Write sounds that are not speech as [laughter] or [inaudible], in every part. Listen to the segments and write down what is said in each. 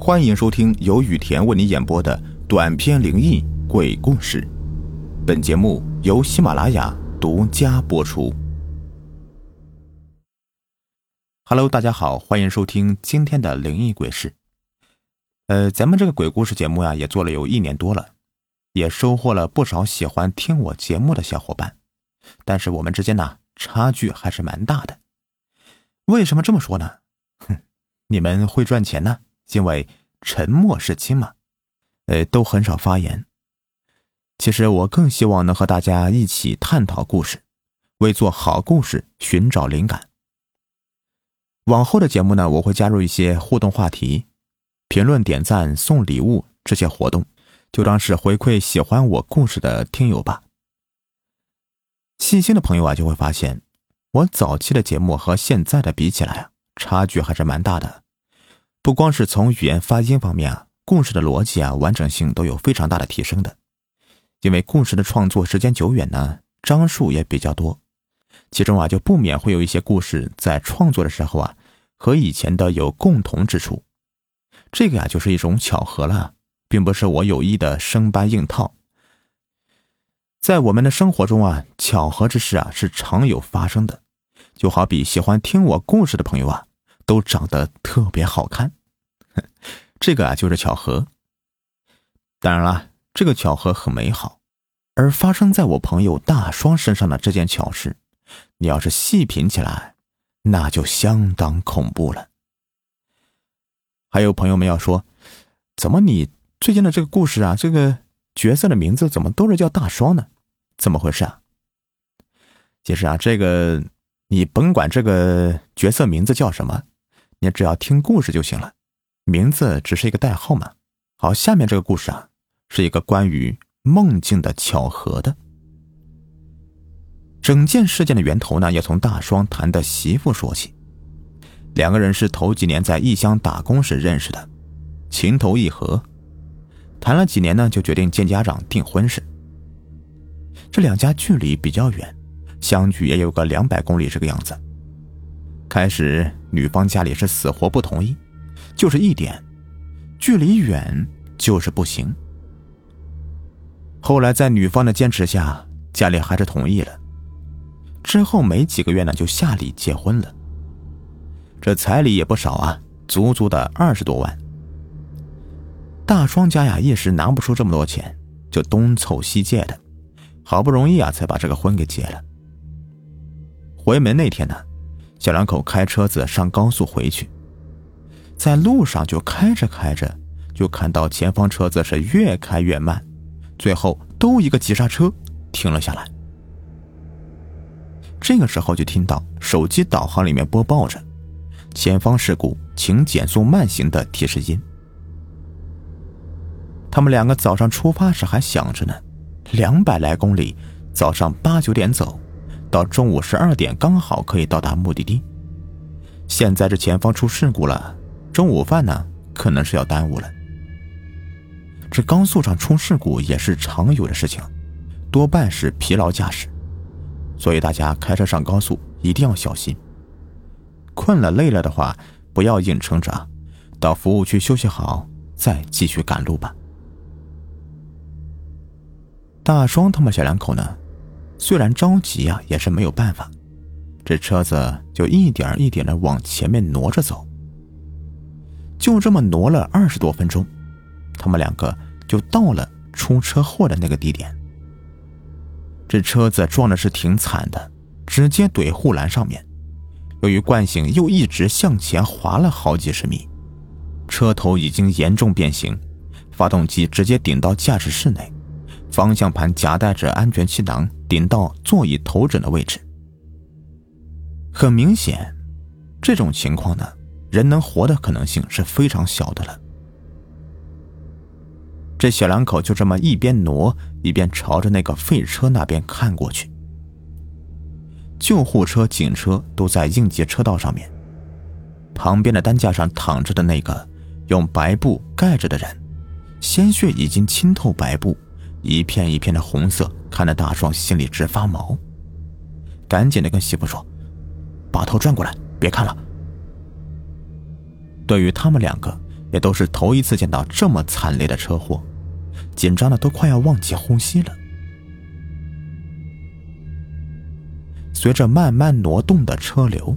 欢迎收听由雨田为你演播的短篇灵异鬼故事。本节目由喜马拉雅独家播出。Hello，大家好，欢迎收听今天的灵异鬼事。呃，咱们这个鬼故事节目呀，也做了有一年多了，也收获了不少喜欢听我节目的小伙伴。但是我们之间呢，差距还是蛮大的。为什么这么说呢？哼，你们会赚钱呢？因为沉默是金嘛，呃，都很少发言。其实我更希望能和大家一起探讨故事，为做好故事寻找灵感。往后的节目呢，我会加入一些互动话题，评论、点赞、送礼物这些活动，就当是回馈喜欢我故事的听友吧。细心的朋友啊，就会发现，我早期的节目和现在的比起来啊，差距还是蛮大的。不光是从语言发音方面啊，故事的逻辑啊、完整性都有非常大的提升的。因为故事的创作时间久远呢，章数也比较多，其中啊就不免会有一些故事在创作的时候啊，和以前的有共同之处。这个呀就是一种巧合了，并不是我有意的生搬硬套。在我们的生活中啊，巧合之事啊是常有发生的，就好比喜欢听我故事的朋友啊。都长得特别好看，[laughs] 这个啊就是巧合。当然了，这个巧合很美好，而发生在我朋友大双身上的这件巧事，你要是细品起来，那就相当恐怖了。还有朋友们要说，怎么你最近的这个故事啊，这个角色的名字怎么都是叫大双呢？怎么回事啊？其实啊，这个你甭管这个角色名字叫什么。你只要听故事就行了，名字只是一个代号嘛。好，下面这个故事啊，是一个关于梦境的巧合的。整件事件的源头呢，要从大双谈的媳妇说起。两个人是头几年在异乡打工时认识的，情投意合，谈了几年呢，就决定见家长订婚事。这两家距离比较远，相距也有个两百公里这个样子。开始，女方家里是死活不同意，就是一点，距离远就是不行。后来在女方的坚持下，家里还是同意了。之后没几个月呢，就下礼结婚了。这彩礼也不少啊，足足的二十多万。大双家呀，一时拿不出这么多钱，就东凑西借的，好不容易啊，才把这个婚给结了。回门那天呢。小两口开车子上高速回去，在路上就开着开着，就看到前方车子是越开越慢，最后都一个急刹车停了下来。这个时候就听到手机导航里面播报着“前方事故，请减速慢行”的提示音。他们两个早上出发时还想着呢，两百来公里，早上八九点走。到中午十二点刚好可以到达目的地。现在这前方出事故了，中午饭呢可能是要耽误了。这高速上出事故也是常有的事情，多半是疲劳驾驶，所以大家开车上高速一定要小心。困了累了的话，不要硬撑着，到服务区休息好再继续赶路吧。大双他们小两口呢？虽然着急啊，也是没有办法。这车子就一点一点的往前面挪着走。就这么挪了二十多分钟，他们两个就到了出车祸的那个地点。这车子撞的是挺惨的，直接怼护栏上面。由于惯性，又一直向前滑了好几十米，车头已经严重变形，发动机直接顶到驾驶室内。方向盘夹带着安全气囊，顶到座椅头枕的位置。很明显，这种情况呢，人能活的可能性是非常小的了。这小两口就这么一边挪，一边朝着那个废车那边看过去。救护车、警车都在应急车道上面，旁边的担架上躺着的那个用白布盖着的人，鲜血已经浸透白布。一片一片的红色，看得大壮心里直发毛，赶紧的跟媳妇说：“把头转过来，别看了。”对于他们两个，也都是头一次见到这么惨烈的车祸，紧张的都快要忘记呼吸了。随着慢慢挪动的车流，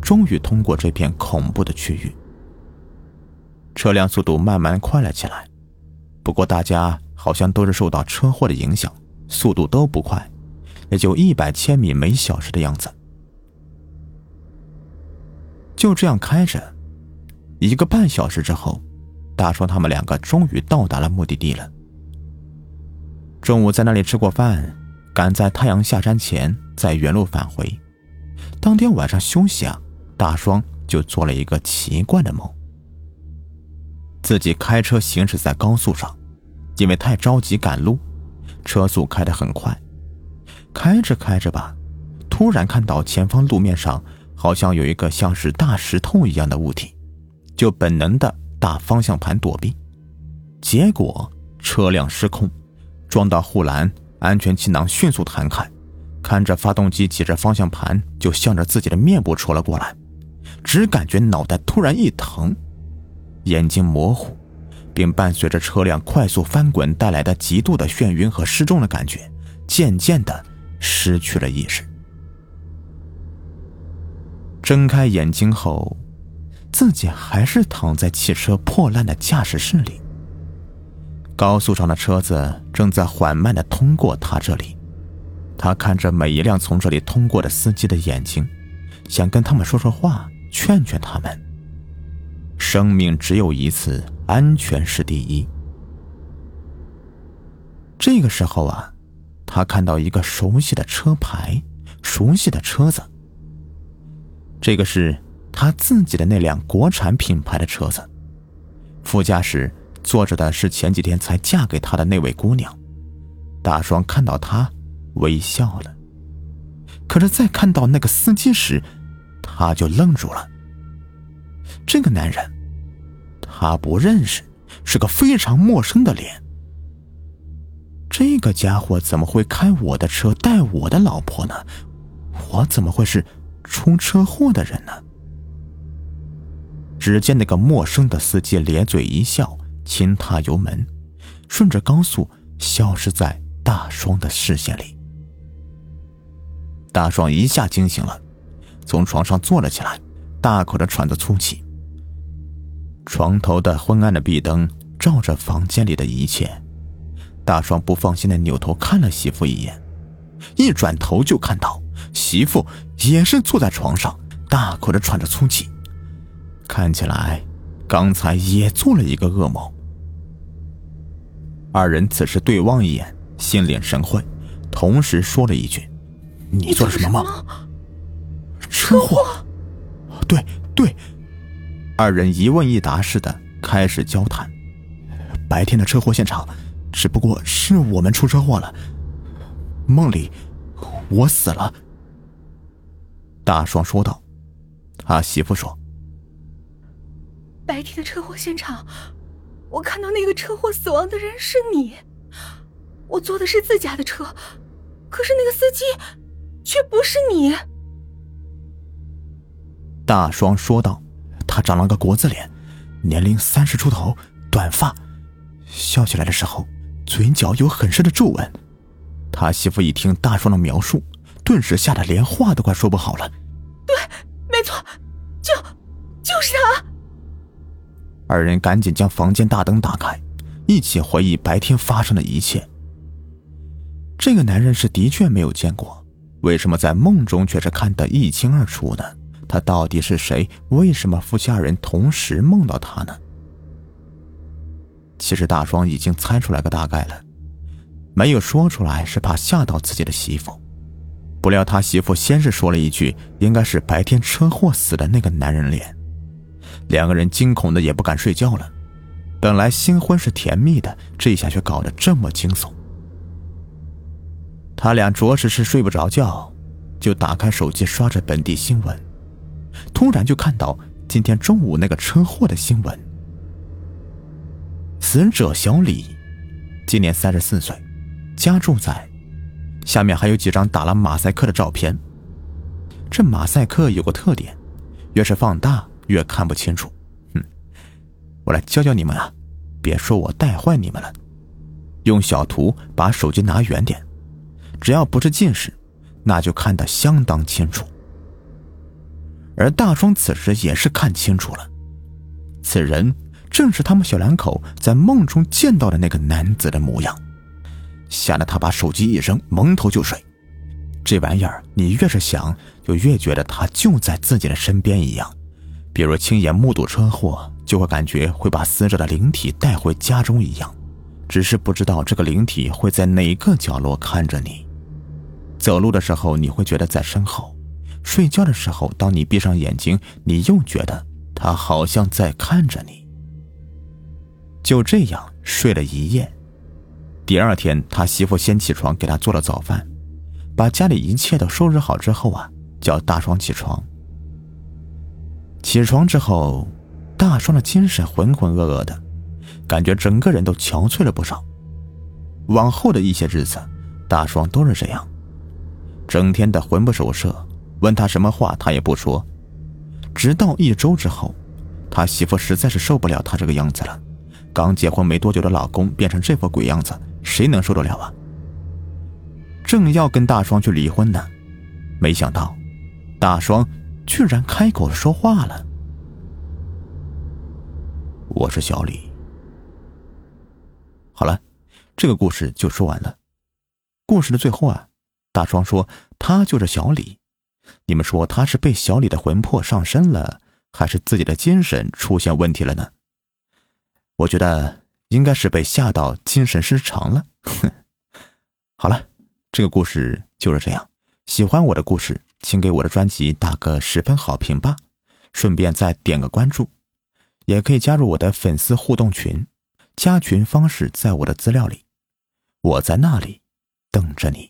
终于通过这片恐怖的区域。车辆速度慢慢快了起来，不过大家好像都是受到车祸的影响，速度都不快，也就一百千米每小时的样子。就这样开着，一个半小时之后，大双他们两个终于到达了目的地了。中午在那里吃过饭，赶在太阳下山前再原路返回。当天晚上休息啊，大双就做了一个奇怪的梦。自己开车行驶在高速上，因为太着急赶路，车速开得很快。开着开着吧，突然看到前方路面上好像有一个像是大石头一样的物体，就本能的打方向盘躲避，结果车辆失控，撞到护栏，安全气囊迅速弹开，看着发动机挤着方向盘就向着自己的面部戳了过来，只感觉脑袋突然一疼。眼睛模糊，并伴随着车辆快速翻滚带来的极度的眩晕和失重的感觉，渐渐的失去了意识。睁开眼睛后，自己还是躺在汽车破烂的驾驶室里。高速上的车子正在缓慢的通过他这里，他看着每一辆从这里通过的司机的眼睛，想跟他们说说话，劝劝他们。生命只有一次，安全是第一。这个时候啊，他看到一个熟悉的车牌，熟悉的车子。这个是他自己的那辆国产品牌的车子，副驾驶坐着的是前几天才嫁给他的那位姑娘。大双看到他，微笑了。可是再看到那个司机时，他就愣住了。这个男人，他不认识，是个非常陌生的脸。这个家伙怎么会开我的车带我的老婆呢？我怎么会是出车祸的人呢？只见那个陌生的司机咧嘴一笑，轻踏油门，顺着高速消失在大双的视线里。大双一下惊醒了，从床上坐了起来，大口的喘着粗气。床头的昏暗的壁灯照着房间里的一切，大双不放心的扭头看了媳妇一眼，一转头就看到媳妇也是坐在床上，大口的喘着粗气，看起来刚才也做了一个噩梦。二人此时对望一眼，心领神会，同时说了一句：“你做了什么？梦？”车祸。对对。二人一问一答似的开始交谈。白天的车祸现场，只不过是我们出车祸了。梦里，我死了。大双说道。他媳妇说：“白天的车祸现场，我看到那个车祸死亡的人是你。我坐的是自家的车，可是那个司机却不是你。”大双说道。他长了个国字脸，年龄三十出头，短发，笑起来的时候，嘴角有很深的皱纹。他媳妇一听大双的描述，顿时吓得连话都快说不好了。对，没错，就就是他。二人赶紧将房间大灯打开，一起回忆白天发生的一切。这个男人是的确没有见过，为什么在梦中却是看得一清二楚呢？他到底是谁？为什么夫妻二人同时梦到他呢？其实大双已经猜出来个大概了，没有说出来是怕吓到自己的媳妇。不料他媳妇先是说了一句：“应该是白天车祸死的那个男人脸。”两个人惊恐的也不敢睡觉了。本来新婚是甜蜜的，这一下却搞得这么惊悚。他俩着实是睡不着觉，就打开手机刷着本地新闻。突然就看到今天中午那个车祸的新闻。死者小李，今年三十四岁，家住在……下面还有几张打了马赛克的照片。这马赛克有个特点，越是放大越看不清楚。哼，我来教教你们啊，别说我带坏你们了。用小图把手机拿远点，只要不是近视，那就看得相当清楚。而大双此时也是看清楚了，此人正是他们小两口在梦中见到的那个男子的模样，吓得他把手机一扔，蒙头就睡。这玩意儿，你越是想，就越觉得他就在自己的身边一样。比如亲眼目睹车祸，就会感觉会把死者的灵体带回家中一样，只是不知道这个灵体会在哪个角落看着你。走路的时候，你会觉得在身后。睡觉的时候，当你闭上眼睛，你又觉得他好像在看着你。就这样睡了一夜，第二天他媳妇先起床给他做了早饭，把家里一切都收拾好之后啊，叫大双起床。起床之后，大双的精神浑浑噩噩的，感觉整个人都憔悴了不少。往后的一些日子，大双都是这样，整天的魂不守舍。问他什么话，他也不说。直到一周之后，他媳妇实在是受不了他这个样子了。刚结婚没多久的老公变成这副鬼样子，谁能受得了啊？正要跟大双去离婚呢，没想到，大双居然开口说话了：“我是小李。”好了，这个故事就说完了。故事的最后啊，大双说他就是小李。你们说他是被小李的魂魄上身了，还是自己的精神出现问题了呢？我觉得应该是被吓到精神失常了。哼 [laughs] 好了，这个故事就是这样。喜欢我的故事，请给我的专辑打个十分好评吧，顺便再点个关注，也可以加入我的粉丝互动群，加群方式在我的资料里，我在那里等着你。